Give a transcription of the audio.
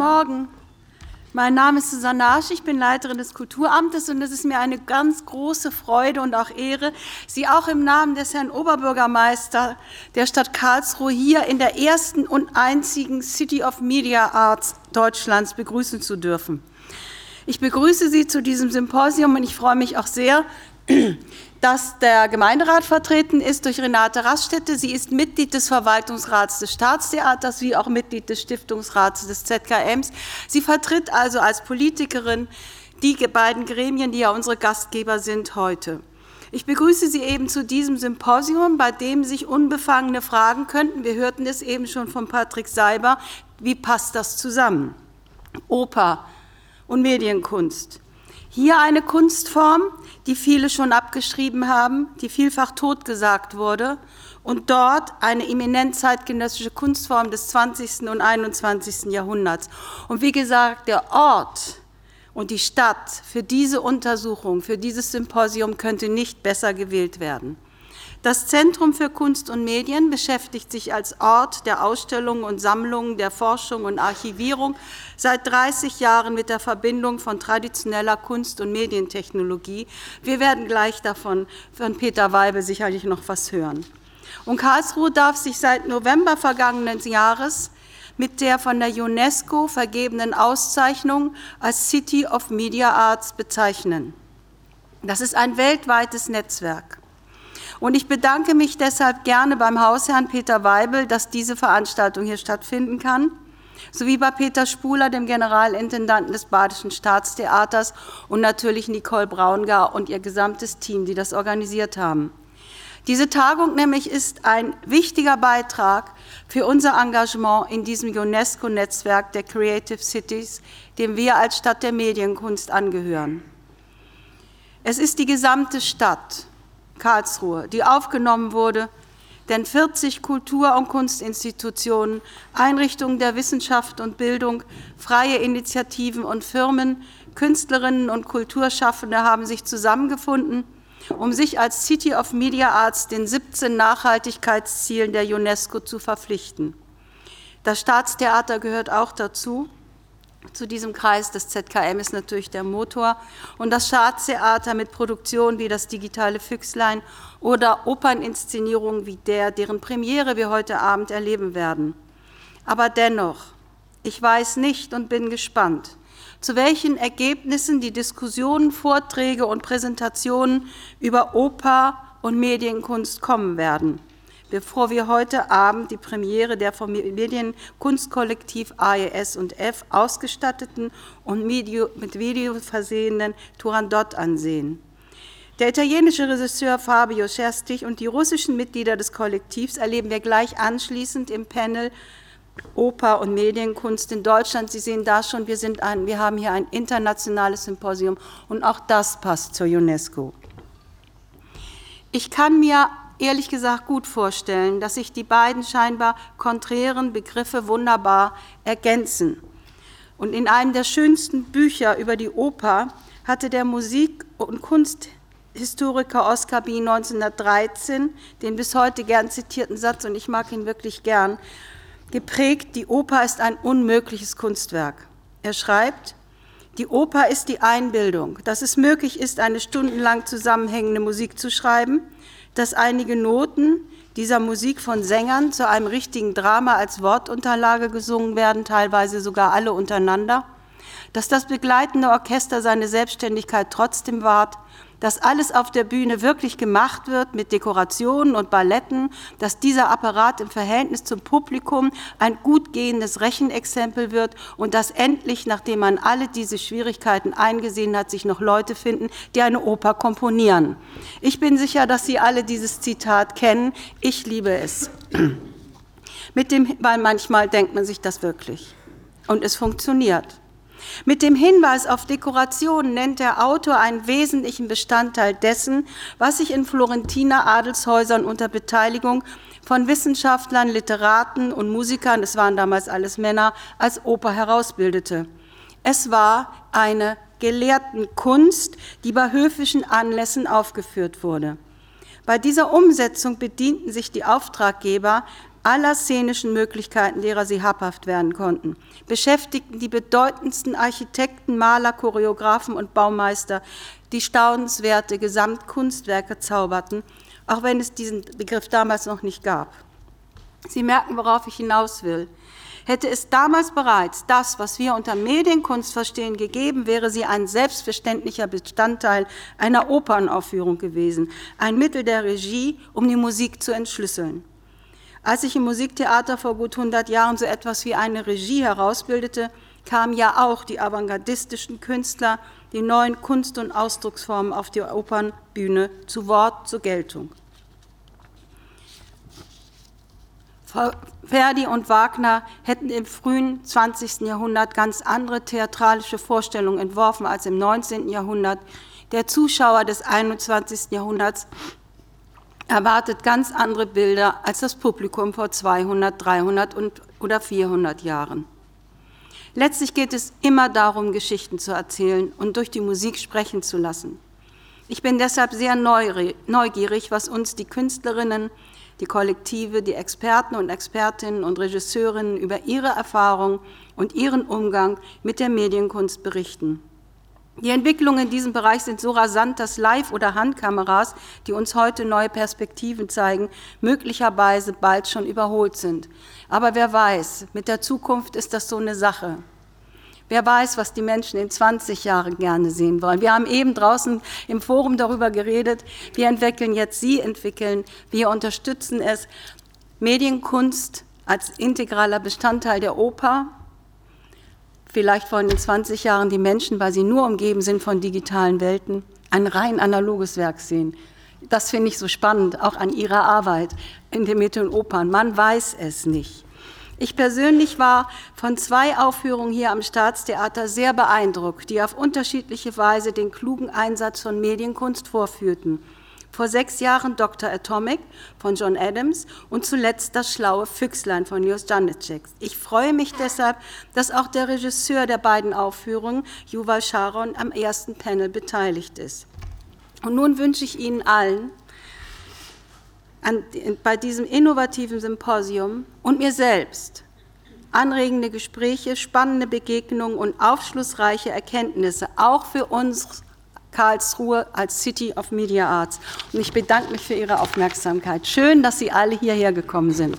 Morgen. Mein Name ist Susanne Asch, ich bin Leiterin des Kulturamtes und es ist mir eine ganz große Freude und auch Ehre, Sie auch im Namen des Herrn Oberbürgermeister der Stadt Karlsruhe hier in der ersten und einzigen City of Media Arts Deutschlands begrüßen zu dürfen. Ich begrüße Sie zu diesem Symposium und ich freue mich auch sehr, dass der Gemeinderat vertreten ist durch Renate Raststätte. Sie ist Mitglied des Verwaltungsrats des Staatstheaters wie auch Mitglied des Stiftungsrats des ZKMs. Sie vertritt also als Politikerin die beiden Gremien, die ja unsere Gastgeber sind heute. Ich begrüße Sie eben zu diesem Symposium, bei dem sich Unbefangene fragen könnten. Wir hörten es eben schon von Patrick Seiber. Wie passt das zusammen? Oper und Medienkunst. Hier eine Kunstform, die viele schon abgeschrieben haben, die vielfach totgesagt wurde, und dort eine eminent zeitgenössische Kunstform des 20. und 21. Jahrhunderts. Und wie gesagt, der Ort und die Stadt für diese Untersuchung, für dieses Symposium könnte nicht besser gewählt werden. Das Zentrum für Kunst und Medien beschäftigt sich als Ort der Ausstellungen und Sammlungen, der Forschung und Archivierung seit 30 Jahren mit der Verbindung von traditioneller Kunst- und Medientechnologie. Wir werden gleich davon von Peter Weibel sicherlich noch was hören. Und Karlsruhe darf sich seit November vergangenen Jahres mit der von der UNESCO vergebenen Auszeichnung als City of Media Arts bezeichnen. Das ist ein weltweites Netzwerk. Und ich bedanke mich deshalb gerne beim Hausherrn Peter Weibel, dass diese Veranstaltung hier stattfinden kann, sowie bei Peter Spuler, dem Generalintendanten des Badischen Staatstheaters und natürlich Nicole Braungar und ihr gesamtes Team, die das organisiert haben. Diese Tagung nämlich ist ein wichtiger Beitrag für unser Engagement in diesem UNESCO-Netzwerk der Creative Cities, dem wir als Stadt der Medienkunst angehören. Es ist die gesamte Stadt, Karlsruhe, die aufgenommen wurde, denn 40 Kultur- und Kunstinstitutionen, Einrichtungen der Wissenschaft und Bildung, freie Initiativen und Firmen, Künstlerinnen und Kulturschaffende haben sich zusammengefunden, um sich als City of Media Arts den 17 Nachhaltigkeitszielen der UNESCO zu verpflichten. Das Staatstheater gehört auch dazu zu diesem Kreis. Das ZKM ist natürlich der Motor und das Staatstheater mit Produktionen wie das digitale Füchslein oder Operninszenierungen wie der, deren Premiere wir heute Abend erleben werden. Aber dennoch, ich weiß nicht und bin gespannt, zu welchen Ergebnissen die Diskussionen, Vorträge und Präsentationen über Oper und Medienkunst kommen werden bevor wir heute Abend die Premiere der vom Medienkunstkollektiv AES und F ausgestatteten und mit Video versehenen Turandot ansehen. Der italienische Regisseur Fabio Scherstich und die russischen Mitglieder des Kollektivs erleben wir gleich anschließend im Panel Oper und Medienkunst in Deutschland. Sie sehen da schon, wir, sind ein, wir haben hier ein internationales Symposium und auch das passt zur UNESCO. Ich kann mir ehrlich gesagt gut vorstellen, dass sich die beiden scheinbar konträren Begriffe wunderbar ergänzen. Und in einem der schönsten Bücher über die Oper hatte der Musik- und Kunsthistoriker Oskar Bie 1913 den bis heute gern zitierten Satz, und ich mag ihn wirklich gern, geprägt, die Oper ist ein unmögliches Kunstwerk. Er schreibt, die Oper ist die Einbildung, dass es möglich ist, eine stundenlang zusammenhängende Musik zu schreiben, dass einige Noten dieser Musik von Sängern zu einem richtigen Drama als Wortunterlage gesungen werden, teilweise sogar alle untereinander, dass das begleitende Orchester seine Selbstständigkeit trotzdem wahrt, dass alles auf der Bühne wirklich gemacht wird mit Dekorationen und Balletten, dass dieser Apparat im Verhältnis zum Publikum ein gut gehendes Rechenexempel wird und dass endlich, nachdem man alle diese Schwierigkeiten eingesehen hat, sich noch Leute finden, die eine Oper komponieren. Ich bin sicher, dass Sie alle dieses Zitat kennen. Ich liebe es. Mit dem, weil manchmal denkt man sich das wirklich. Und es funktioniert. Mit dem Hinweis auf Dekoration nennt der Autor einen wesentlichen Bestandteil dessen, was sich in Florentiner Adelshäusern unter Beteiligung von Wissenschaftlern, Literaten und Musikern, es waren damals alles Männer, als Oper herausbildete. Es war eine Gelehrtenkunst, die bei höfischen Anlässen aufgeführt wurde. Bei dieser Umsetzung bedienten sich die Auftraggeber aller szenischen Möglichkeiten, derer sie habhaft werden konnten, beschäftigten die bedeutendsten Architekten, Maler, Choreografen und Baumeister, die staunenswerte Gesamtkunstwerke zauberten, auch wenn es diesen Begriff damals noch nicht gab. Sie merken, worauf ich hinaus will. Hätte es damals bereits das, was wir unter Medienkunst verstehen, gegeben, wäre sie ein selbstverständlicher Bestandteil einer Opernaufführung gewesen, ein Mittel der Regie, um die Musik zu entschlüsseln. Als sich im Musiktheater vor gut 100 Jahren so etwas wie eine Regie herausbildete, kamen ja auch die avantgardistischen Künstler, die neuen Kunst- und Ausdrucksformen auf der Opernbühne zu Wort, zur Geltung. Verdi und Wagner hätten im frühen 20. Jahrhundert ganz andere theatralische Vorstellungen entworfen als im 19. Jahrhundert. Der Zuschauer des 21. Jahrhunderts erwartet ganz andere Bilder als das Publikum vor 200, 300 und, oder 400 Jahren. Letztlich geht es immer darum, Geschichten zu erzählen und durch die Musik sprechen zu lassen. Ich bin deshalb sehr neugierig, was uns die Künstlerinnen, die Kollektive, die Experten und Expertinnen und Regisseurinnen über ihre Erfahrung und ihren Umgang mit der Medienkunst berichten. Die Entwicklungen in diesem Bereich sind so rasant, dass Live- oder Handkameras, die uns heute neue Perspektiven zeigen, möglicherweise bald schon überholt sind. Aber wer weiß, mit der Zukunft ist das so eine Sache. Wer weiß, was die Menschen in 20 Jahren gerne sehen wollen. Wir haben eben draußen im Forum darüber geredet. Wir entwickeln jetzt, Sie entwickeln, wir unterstützen es. Medienkunst als integraler Bestandteil der Oper. Vielleicht wollen in 20 Jahren die Menschen, weil sie nur umgeben sind von digitalen Welten, ein rein analoges Werk sehen. Das finde ich so spannend, auch an Ihrer Arbeit in den Mitte und Opern. Man weiß es nicht. Ich persönlich war von zwei Aufführungen hier am Staatstheater sehr beeindruckt, die auf unterschiedliche Weise den klugen Einsatz von Medienkunst vorführten. Vor sechs Jahren Dr. Atomic von John Adams und zuletzt das schlaue Füchslein von Jos Janicek. Ich freue mich deshalb, dass auch der Regisseur der beiden Aufführungen, Yuval Sharon, am ersten Panel beteiligt ist. Und nun wünsche ich Ihnen allen an, bei diesem innovativen Symposium und mir selbst anregende Gespräche, spannende Begegnungen und aufschlussreiche Erkenntnisse, auch für uns Karlsruhe als City of Media Arts. Und ich bedanke mich für Ihre Aufmerksamkeit. Schön, dass Sie alle hierher gekommen sind.